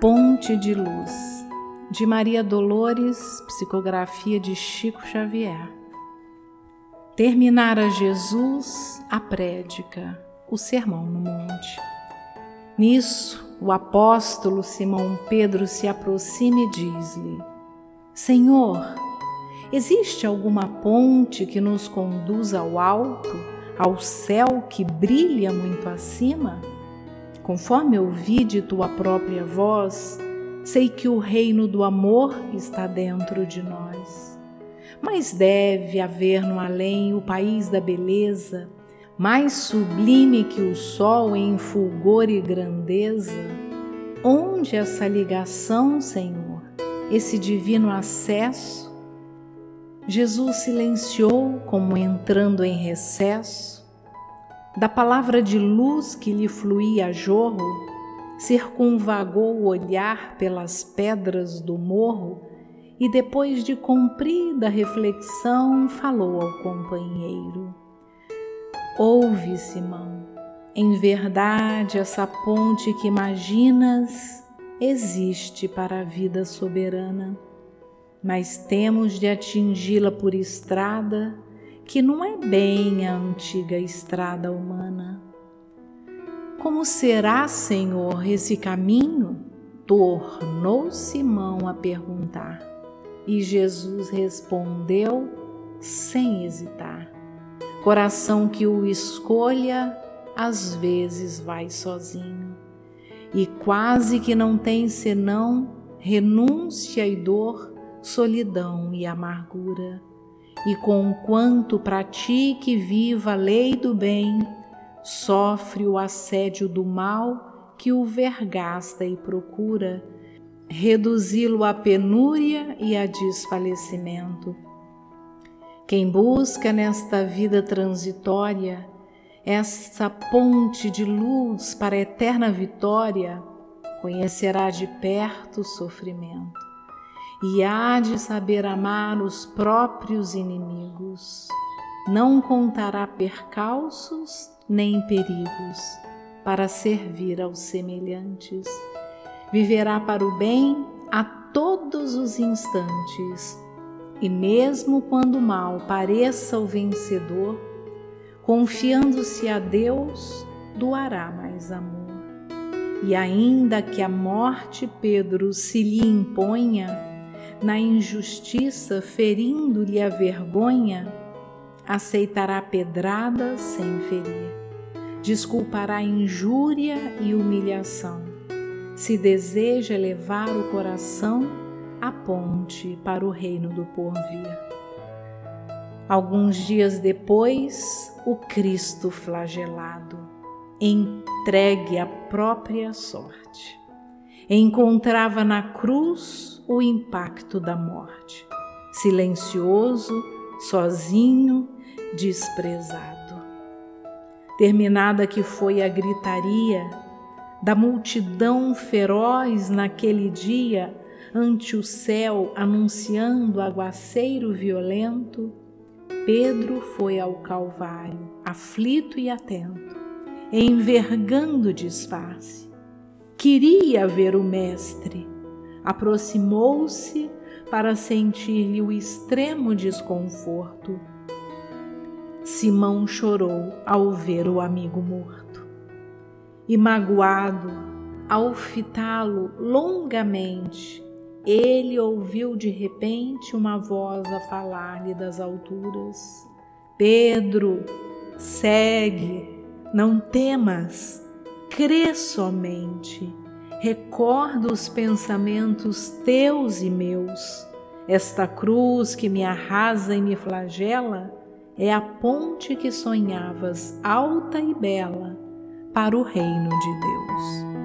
Ponte de Luz, de Maria Dolores, psicografia de Chico Xavier. Terminara Jesus a prédica, o sermão no monte. Nisso, o apóstolo Simão Pedro se aproxima e diz-lhe: Senhor, existe alguma ponte que nos conduza ao alto, ao céu que brilha muito acima? Conforme ouvi de tua própria voz, sei que o reino do amor está dentro de nós. Mas deve haver no além o país da beleza, mais sublime que o sol em fulgor e grandeza. Onde essa ligação, Senhor, esse divino acesso? Jesus silenciou como entrando em recesso da palavra de luz que lhe fluía a jorro, circunvagou o olhar pelas pedras do morro e, depois de comprida reflexão, falou ao companheiro: Ouve, Simão, em verdade essa ponte que imaginas existe para a vida soberana, mas temos de atingi-la por estrada que não é bem a antiga estrada humana. Como será, Senhor, esse caminho? Tornou Simão a perguntar. E Jesus respondeu sem hesitar: Coração que o escolha, às vezes vai sozinho, e quase que não tem senão renúncia e dor, solidão e amargura e conquanto pratique e viva a lei do bem, sofre o assédio do mal que o vergasta e procura reduzi-lo à penúria e a desfalecimento. Quem busca nesta vida transitória essa ponte de luz para a eterna vitória, conhecerá de perto o sofrimento e há de saber amar os próprios inimigos. Não contará percalços nem perigos para servir aos semelhantes. Viverá para o bem a todos os instantes, e mesmo quando o mal pareça o vencedor, confiando-se a Deus, doará mais amor. E ainda que a morte Pedro se lhe imponha, na injustiça, ferindo-lhe a vergonha, aceitará pedrada sem ferir, desculpará injúria e humilhação, se deseja levar o coração à ponte para o reino do porvir. Alguns dias depois, o Cristo flagelado, entregue à própria sorte. Encontrava na cruz o impacto da morte, silencioso, sozinho, desprezado. Terminada que foi a gritaria da multidão feroz naquele dia ante o céu anunciando aguaceiro violento, Pedro foi ao Calvário, aflito e atento, envergando disfarce Queria ver o Mestre. Aproximou-se para sentir-lhe o extremo desconforto. Simão chorou ao ver o amigo morto. E magoado, ao fitá-lo longamente, ele ouviu de repente uma voz a falar-lhe das alturas: Pedro, segue, não temas crê somente, recorda os pensamentos teus e meus. Esta cruz que me arrasa e me flagela é a ponte que sonhavas alta e bela para o reino de Deus.